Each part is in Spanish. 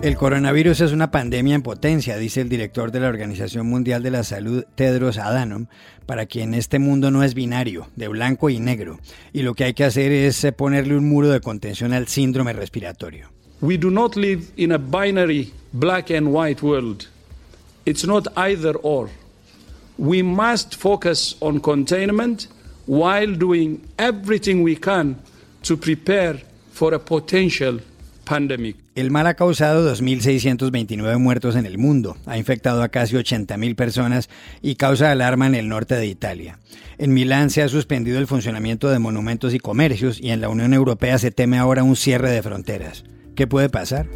El coronavirus es una pandemia en potencia, dice el director de la Organización Mundial de la Salud, Tedros Adhanom, para quien este mundo no es binario, de blanco y negro, y lo que hay que hacer es eh, ponerle un muro de contención al síndrome respiratorio. We do not live in a binary black and white world. It's not either or. We must focus on containment while doing everything we can to prepare for a potential el mal ha causado 2.629 muertos en el mundo, ha infectado a casi 80.000 personas y causa alarma en el norte de Italia. En Milán se ha suspendido el funcionamiento de monumentos y comercios y en la Unión Europea se teme ahora un cierre de fronteras. ¿Qué puede pasar?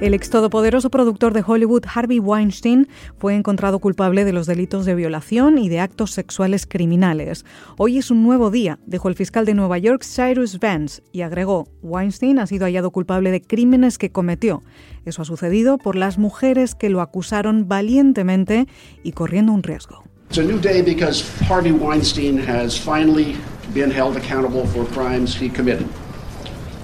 El ex todopoderoso productor de Hollywood, Harvey Weinstein, fue encontrado culpable de los delitos de violación y de actos sexuales criminales. Hoy es un nuevo día, dijo el fiscal de Nueva York, Cyrus Vance, y agregó, Weinstein ha sido hallado culpable de crímenes que cometió. Eso ha sucedido por las mujeres que lo acusaron valientemente y corriendo un riesgo. It's a new day because Harvey Weinstein has finally been held accountable for crimes he committed.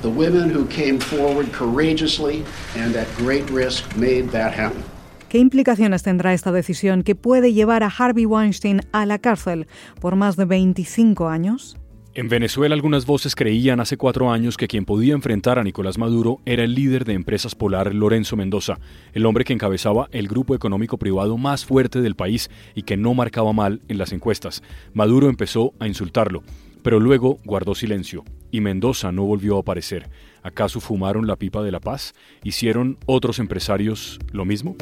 The women who came forward courageously and at great risk made that happen. ¿Qué implicaciones tendrá esta decisión que puede llevar a Harvey Weinstein a la cárcel por más de 25 años? En Venezuela algunas voces creían hace cuatro años que quien podía enfrentar a Nicolás Maduro era el líder de Empresas Polar, Lorenzo Mendoza, el hombre que encabezaba el grupo económico privado más fuerte del país y que no marcaba mal en las encuestas. Maduro empezó a insultarlo pero luego guardó silencio y Mendoza no volvió a aparecer. ¿Acaso fumaron la pipa de la paz? ¿Hicieron otros empresarios lo mismo?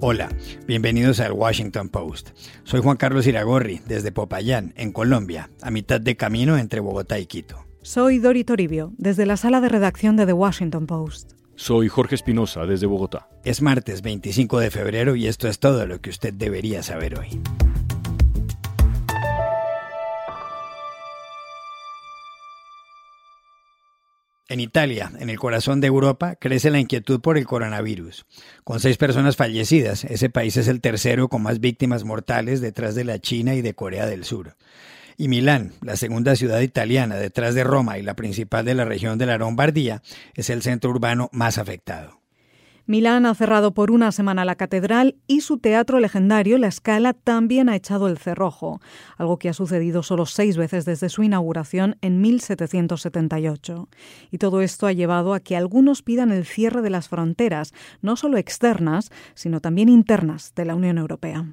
Hola, bienvenidos al Washington Post. Soy Juan Carlos Iragorri, desde Popayán, en Colombia, a mitad de camino entre Bogotá y Quito. Soy Dori Toribio, desde la sala de redacción de The Washington Post. Soy Jorge Espinosa, desde Bogotá. Es martes 25 de febrero y esto es todo lo que usted debería saber hoy. En Italia, en el corazón de Europa, crece la inquietud por el coronavirus. Con seis personas fallecidas, ese país es el tercero con más víctimas mortales detrás de la China y de Corea del Sur. Y Milán, la segunda ciudad italiana detrás de Roma y la principal de la región de la Lombardía, es el centro urbano más afectado. Milán ha cerrado por una semana la catedral y su teatro legendario, La Scala, también ha echado el cerrojo, algo que ha sucedido solo seis veces desde su inauguración en 1778. Y todo esto ha llevado a que algunos pidan el cierre de las fronteras, no solo externas, sino también internas de la Unión Europea.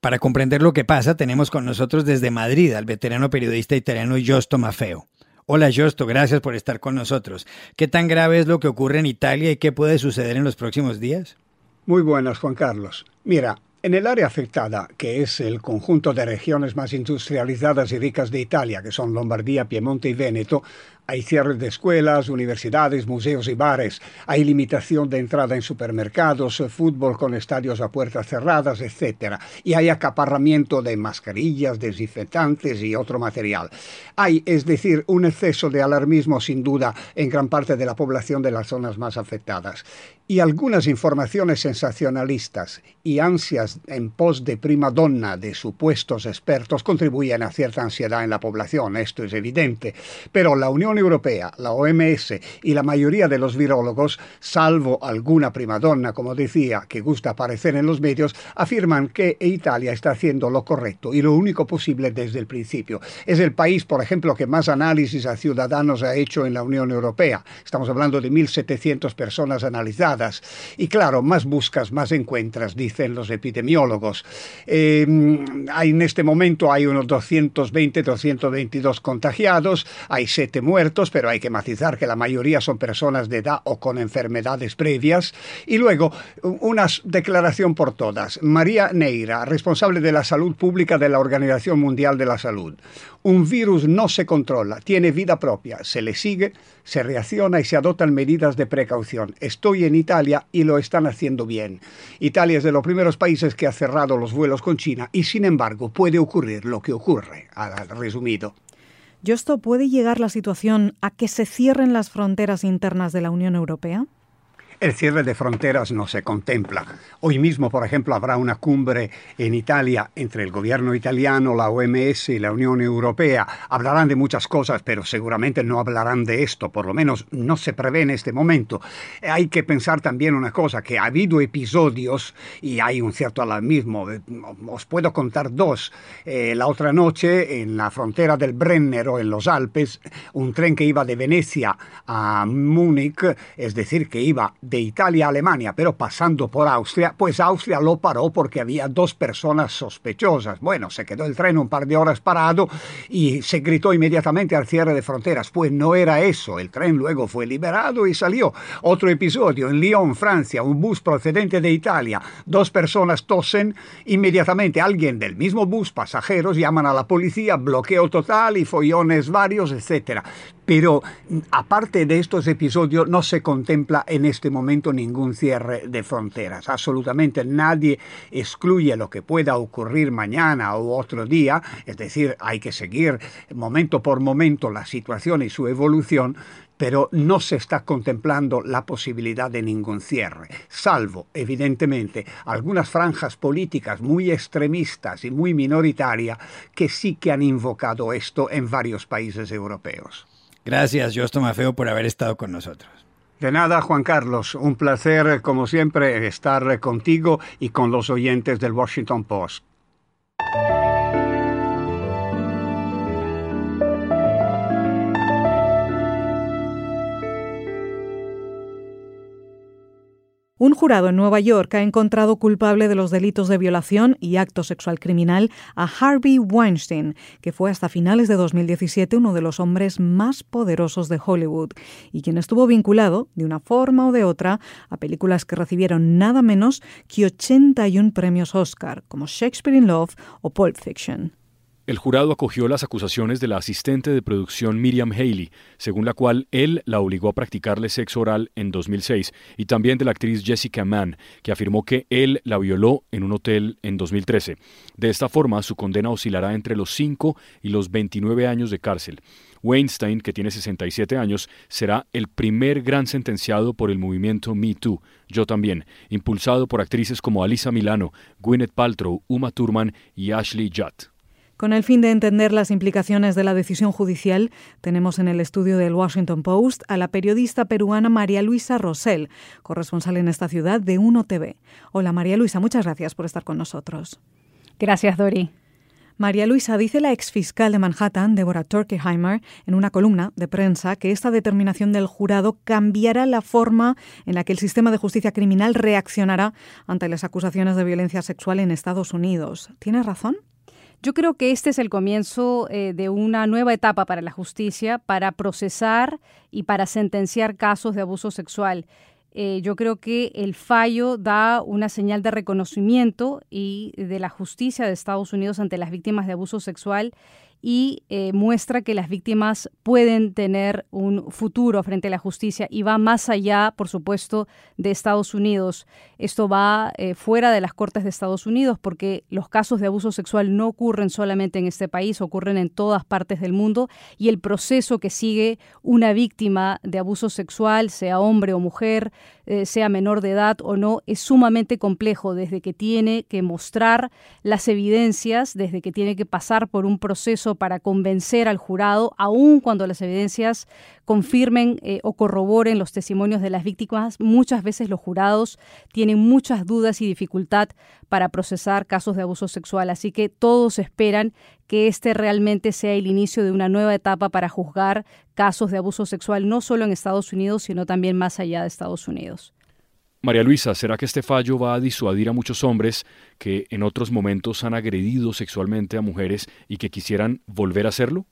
Para comprender lo que pasa, tenemos con nosotros desde Madrid al veterano periodista italiano Giusto Maffeo. Hola Josto, gracias por estar con nosotros. ¿Qué tan grave es lo que ocurre en Italia y qué puede suceder en los próximos días? Muy buenas, Juan Carlos. Mira, en el área afectada, que es el conjunto de regiones más industrializadas y ricas de Italia, que son Lombardía, Piemonte y Véneto, hay cierres de escuelas, universidades, museos y bares. Hay limitación de entrada en supermercados, fútbol con estadios a puertas cerradas, etc. Y hay acaparramiento de mascarillas, desinfectantes y otro material. Hay, es decir, un exceso de alarmismo sin duda en gran parte de la población de las zonas más afectadas. Y algunas informaciones sensacionalistas y ansias en pos de prima donna de supuestos expertos contribuyen a cierta ansiedad en la población, esto es evidente. Pero la Unión Europea, la OMS y la mayoría de los virólogos, salvo alguna primadonna, como decía, que gusta aparecer en los medios, afirman que Italia está haciendo lo correcto y lo único posible desde el principio. Es el país, por ejemplo, que más análisis a ciudadanos ha hecho en la Unión Europea. Estamos hablando de 1.700 personas analizadas. Y claro, más buscas, más encuentras, dicen los epidemiólogos. Eh, hay, en este momento hay unos 220, 222 contagiados, hay 7 muertos, pero hay que matizar que la mayoría son personas de edad o con enfermedades previas. Y luego, una declaración por todas. María Neira, responsable de la salud pública de la Organización Mundial de la Salud. Un virus no se controla, tiene vida propia, se le sigue, se reacciona y se adoptan medidas de precaución. Estoy en Italia y lo están haciendo bien. Italia es de los primeros países que ha cerrado los vuelos con China y sin embargo puede ocurrir lo que ocurre, resumido. ¿Esto puede llegar la situación a que se cierren las fronteras internas de la Unión Europea? El cierre de fronteras no se contempla. Hoy mismo, por ejemplo, habrá una cumbre en Italia entre el gobierno italiano, la OMS y la Unión Europea. Hablarán de muchas cosas, pero seguramente no hablarán de esto, por lo menos no se prevé en este momento. Hay que pensar también una cosa, que ha habido episodios y hay un cierto alarmismo. Os puedo contar dos. Eh, la otra noche, en la frontera del Brennero, en los Alpes, un tren que iba de Venecia a Múnich, es decir, que iba de Italia a Alemania, pero pasando por Austria, pues Austria lo paró porque había dos personas sospechosas. Bueno, se quedó el tren un par de horas parado y se gritó inmediatamente al cierre de fronteras. Pues no era eso, el tren luego fue liberado y salió. Otro episodio, en Lyon, Francia, un bus procedente de Italia, dos personas tosen, inmediatamente alguien del mismo bus, pasajeros, llaman a la policía, bloqueo total y follones varios, etc. Pero aparte de estos episodios, no se contempla en este momento ningún cierre de fronteras. Absolutamente nadie excluye lo que pueda ocurrir mañana o otro día. Es decir, hay que seguir momento por momento la situación y su evolución, pero no se está contemplando la posibilidad de ningún cierre, salvo, evidentemente, algunas franjas políticas muy extremistas y muy minoritarias que sí que han invocado esto en varios países europeos. Gracias, Justo Mafeo, por haber estado con nosotros. De nada, Juan Carlos. Un placer, como siempre, estar contigo y con los oyentes del Washington Post. Un jurado en Nueva York ha encontrado culpable de los delitos de violación y acto sexual criminal a Harvey Weinstein, que fue hasta finales de 2017 uno de los hombres más poderosos de Hollywood y quien estuvo vinculado, de una forma o de otra, a películas que recibieron nada menos que 81 premios Oscar, como Shakespeare in Love o Pulp Fiction. El jurado acogió las acusaciones de la asistente de producción Miriam Haley, según la cual él la obligó a practicarle sexo oral en 2006, y también de la actriz Jessica Mann, que afirmó que él la violó en un hotel en 2013. De esta forma, su condena oscilará entre los 5 y los 29 años de cárcel. Weinstein, que tiene 67 años, será el primer gran sentenciado por el movimiento Me Too, yo también, impulsado por actrices como Alisa Milano, Gwyneth Paltrow, Uma Thurman y Ashley Judd. Con el fin de entender las implicaciones de la decisión judicial, tenemos en el estudio del Washington Post a la periodista peruana María Luisa Rosell, corresponsal en esta ciudad de UNO TV. Hola María Luisa, muchas gracias por estar con nosotros. Gracias, Dori. María Luisa dice la exfiscal de Manhattan, Deborah Turkeheimer, en una columna de prensa que esta determinación del jurado cambiará la forma en la que el sistema de justicia criminal reaccionará ante las acusaciones de violencia sexual en Estados Unidos. ¿Tiene razón? Yo creo que este es el comienzo eh, de una nueva etapa para la justicia para procesar y para sentenciar casos de abuso sexual. Eh, yo creo que el fallo da una señal de reconocimiento y de la justicia de Estados Unidos ante las víctimas de abuso sexual y eh, muestra que las víctimas pueden tener un futuro frente a la justicia y va más allá, por supuesto, de Estados Unidos. Esto va eh, fuera de las Cortes de Estados Unidos porque los casos de abuso sexual no ocurren solamente en este país, ocurren en todas partes del mundo y el proceso que sigue una víctima de abuso sexual, sea hombre o mujer, eh, sea menor de edad o no, es sumamente complejo desde que tiene que mostrar las evidencias, desde que tiene que pasar por un proceso para convencer al jurado, aun cuando las evidencias confirmen eh, o corroboren los testimonios de las víctimas, muchas veces los jurados tienen muchas dudas y dificultad para procesar casos de abuso sexual. Así que todos esperan que este realmente sea el inicio de una nueva etapa para juzgar casos de abuso sexual, no solo en Estados Unidos, sino también más allá de Estados Unidos. María Luisa, ¿será que este fallo va a disuadir a muchos hombres que en otros momentos han agredido sexualmente a mujeres y que quisieran volver a hacerlo?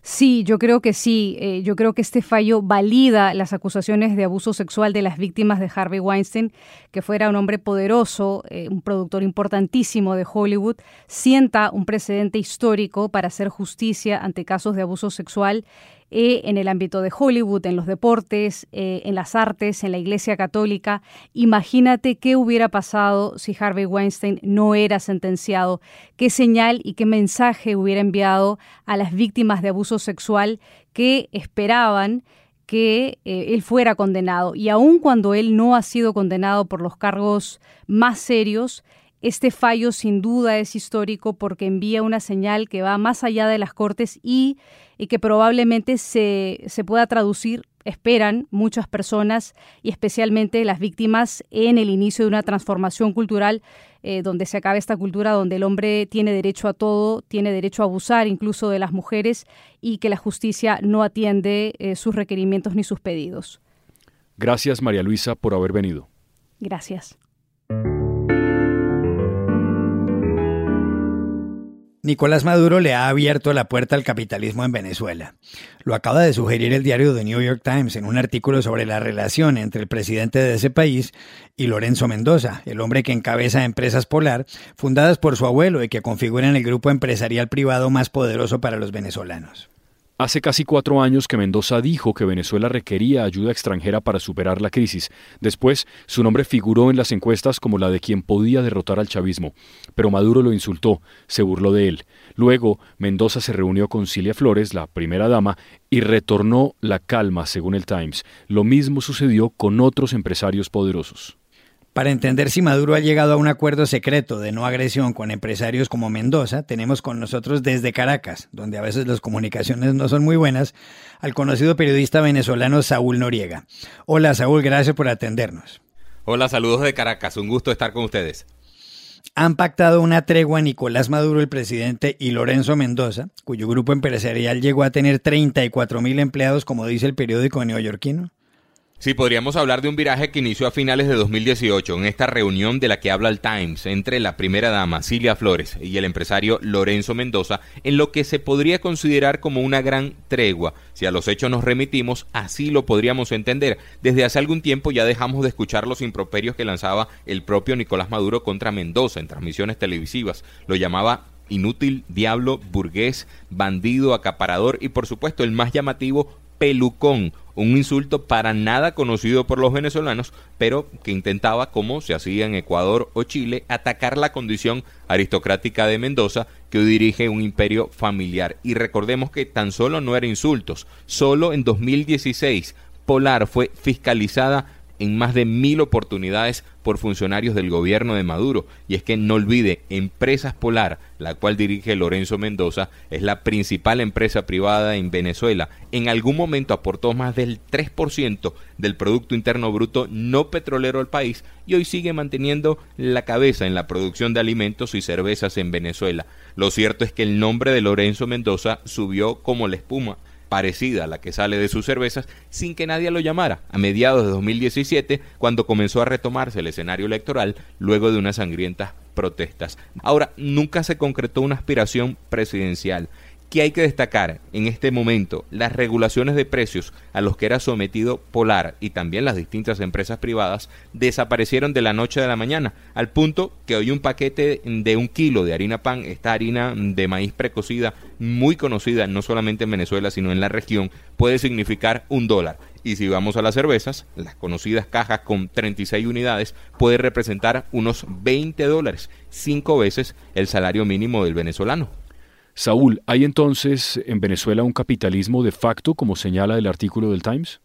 Sí, yo creo que sí. Eh, yo creo que este fallo valida las acusaciones de abuso sexual de las víctimas de Harvey Weinstein, que fuera un hombre poderoso, eh, un productor importantísimo de Hollywood, sienta un precedente histórico para hacer justicia ante casos de abuso sexual eh, en el ámbito de Hollywood, en los deportes, eh, en las artes, en la Iglesia Católica. Imagínate qué hubiera pasado si Harvey Weinstein no era sentenciado, qué señal y qué mensaje hubiera enviado a las víctimas de abuso sexual que esperaban que eh, él fuera condenado. Y aun cuando él no ha sido condenado por los cargos más serios, este fallo sin duda es histórico porque envía una señal que va más allá de las Cortes y, y que probablemente se, se pueda traducir esperan muchas personas y especialmente las víctimas en el inicio de una transformación cultural eh, donde se acabe esta cultura donde el hombre tiene derecho a todo, tiene derecho a abusar incluso de las mujeres y que la justicia no atiende eh, sus requerimientos ni sus pedidos. Gracias María Luisa por haber venido. Gracias. Nicolás Maduro le ha abierto la puerta al capitalismo en Venezuela. Lo acaba de sugerir el diario The New York Times en un artículo sobre la relación entre el presidente de ese país y Lorenzo Mendoza, el hombre que encabeza empresas Polar, fundadas por su abuelo y que configuran el grupo empresarial privado más poderoso para los venezolanos. Hace casi cuatro años que Mendoza dijo que Venezuela requería ayuda extranjera para superar la crisis. Después, su nombre figuró en las encuestas como la de quien podía derrotar al chavismo. Pero Maduro lo insultó, se burló de él. Luego, Mendoza se reunió con Cilia Flores, la primera dama, y retornó la calma, según el Times. Lo mismo sucedió con otros empresarios poderosos. Para entender si Maduro ha llegado a un acuerdo secreto de no agresión con empresarios como Mendoza, tenemos con nosotros desde Caracas, donde a veces las comunicaciones no son muy buenas, al conocido periodista venezolano Saúl Noriega. Hola Saúl, gracias por atendernos. Hola, saludos de Caracas, un gusto estar con ustedes. Han pactado una tregua Nicolás Maduro, el presidente, y Lorenzo Mendoza, cuyo grupo empresarial llegó a tener 34 mil empleados, como dice el periódico neoyorquino. Sí, podríamos hablar de un viraje que inició a finales de 2018 en esta reunión de la que habla el Times entre la primera dama Silvia Flores y el empresario Lorenzo Mendoza en lo que se podría considerar como una gran tregua. Si a los hechos nos remitimos, así lo podríamos entender. Desde hace algún tiempo ya dejamos de escuchar los improperios que lanzaba el propio Nicolás Maduro contra Mendoza en transmisiones televisivas. Lo llamaba inútil, diablo, burgués, bandido, acaparador y por supuesto el más llamativo, pelucón, un insulto para nada conocido por los venezolanos, pero que intentaba, como se hacía en Ecuador o Chile, atacar la condición aristocrática de Mendoza, que hoy dirige un imperio familiar. Y recordemos que tan solo no eran insultos, solo en 2016 Polar fue fiscalizada en más de mil oportunidades por funcionarios del gobierno de Maduro. Y es que no olvide, Empresas Polar, la cual dirige Lorenzo Mendoza, es la principal empresa privada en Venezuela. En algún momento aportó más del 3% del Producto Interno Bruto no petrolero al país y hoy sigue manteniendo la cabeza en la producción de alimentos y cervezas en Venezuela. Lo cierto es que el nombre de Lorenzo Mendoza subió como la espuma parecida a la que sale de sus cervezas sin que nadie lo llamara, a mediados de 2017, cuando comenzó a retomarse el escenario electoral luego de unas sangrientas protestas. Ahora, nunca se concretó una aspiración presidencial. ¿Qué hay que destacar en este momento? Las regulaciones de precios a los que era sometido Polar y también las distintas empresas privadas desaparecieron de la noche a la mañana, al punto que hoy un paquete de un kilo de harina pan, esta harina de maíz precocida, muy conocida no solamente en Venezuela, sino en la región, puede significar un dólar. Y si vamos a las cervezas, las conocidas cajas con 36 unidades, puede representar unos 20 dólares, cinco veces el salario mínimo del venezolano. Saúl, ¿hay entonces en Venezuela un capitalismo de facto, como señala el artículo del Times?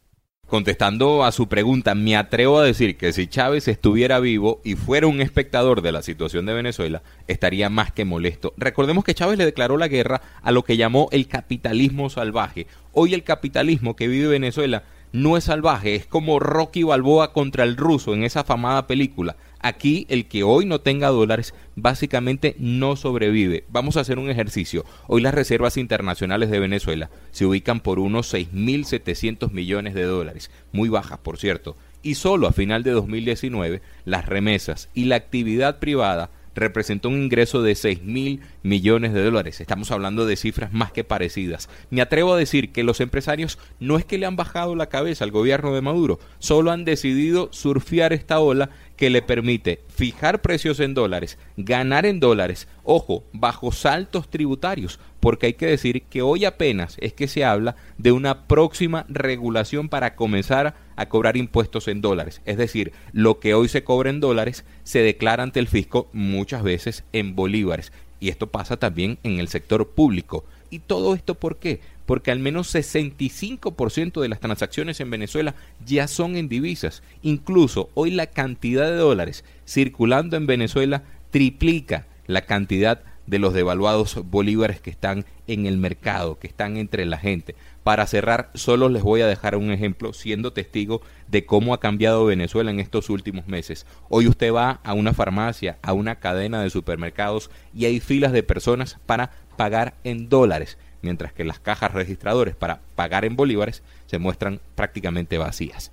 Contestando a su pregunta, me atrevo a decir que si Chávez estuviera vivo y fuera un espectador de la situación de Venezuela, estaría más que molesto. Recordemos que Chávez le declaró la guerra a lo que llamó el capitalismo salvaje. Hoy el capitalismo que vive Venezuela no es salvaje, es como Rocky Balboa contra el ruso en esa famada película. Aquí el que hoy no tenga dólares básicamente no sobrevive. Vamos a hacer un ejercicio. Hoy las reservas internacionales de Venezuela se ubican por unos 6.700 millones de dólares, muy bajas por cierto. Y solo a final de 2019 las remesas y la actividad privada representó un ingreso de 6 mil millones de dólares. Estamos hablando de cifras más que parecidas. Me atrevo a decir que los empresarios no es que le han bajado la cabeza al gobierno de Maduro, solo han decidido surfear esta ola que le permite fijar precios en dólares, ganar en dólares, ojo, bajo saltos tributarios, porque hay que decir que hoy apenas es que se habla de una próxima regulación para comenzar a cobrar impuestos en dólares. Es decir, lo que hoy se cobra en dólares se declara ante el fisco muchas veces en bolívares. Y esto pasa también en el sector público. ¿Y todo esto por qué? Porque al menos 65% de las transacciones en Venezuela ya son en divisas. Incluso hoy la cantidad de dólares circulando en Venezuela triplica la cantidad de los devaluados bolívares que están en el mercado, que están entre la gente. Para cerrar, solo les voy a dejar un ejemplo siendo testigo de cómo ha cambiado Venezuela en estos últimos meses. Hoy usted va a una farmacia, a una cadena de supermercados y hay filas de personas para pagar en dólares, mientras que las cajas registradores para pagar en bolívares se muestran prácticamente vacías.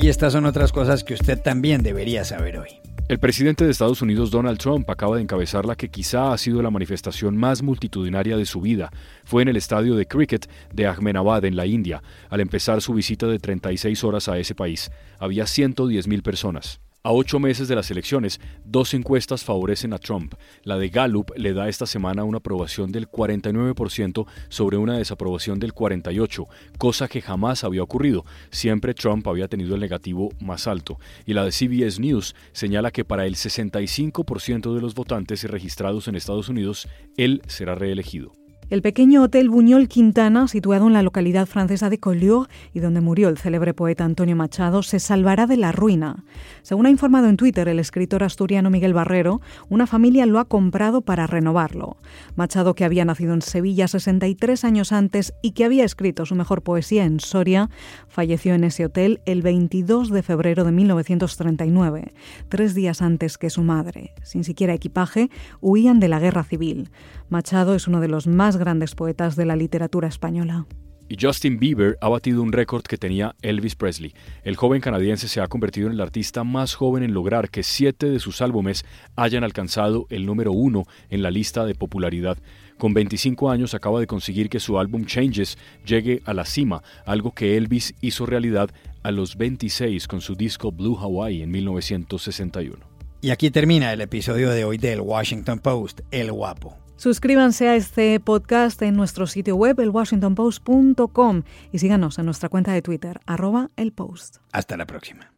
Y estas son otras cosas que usted también debería saber hoy. El presidente de Estados Unidos, Donald Trump, acaba de encabezar la que quizá ha sido la manifestación más multitudinaria de su vida. Fue en el estadio de cricket de Ahmedabad, en la India, al empezar su visita de 36 horas a ese país. Había 110.000 personas. A ocho meses de las elecciones, dos encuestas favorecen a Trump. La de Gallup le da esta semana una aprobación del 49% sobre una desaprobación del 48%, cosa que jamás había ocurrido. Siempre Trump había tenido el negativo más alto. Y la de CBS News señala que para el 65% de los votantes registrados en Estados Unidos, él será reelegido. El pequeño Hotel Buñol Quintana, situado en la localidad francesa de Collioure y donde murió el célebre poeta Antonio Machado, se salvará de la ruina. Según ha informado en Twitter el escritor asturiano Miguel Barrero, una familia lo ha comprado para renovarlo. Machado, que había nacido en Sevilla 63 años antes y que había escrito su mejor poesía en Soria, falleció en ese hotel el 22 de febrero de 1939, tres días antes que su madre. Sin siquiera equipaje, huían de la guerra civil. Machado es uno de los más grandes poetas de la literatura española. Y Justin Bieber ha batido un récord que tenía Elvis Presley. El joven canadiense se ha convertido en el artista más joven en lograr que siete de sus álbumes hayan alcanzado el número uno en la lista de popularidad. Con 25 años acaba de conseguir que su álbum Changes llegue a la cima, algo que Elvis hizo realidad a los 26 con su disco Blue Hawaii en 1961. Y aquí termina el episodio de hoy del Washington Post, El Guapo. Suscríbanse a este podcast en nuestro sitio web, elwashingtonpost.com, y síganos en nuestra cuenta de Twitter, arroba el post. Hasta la próxima.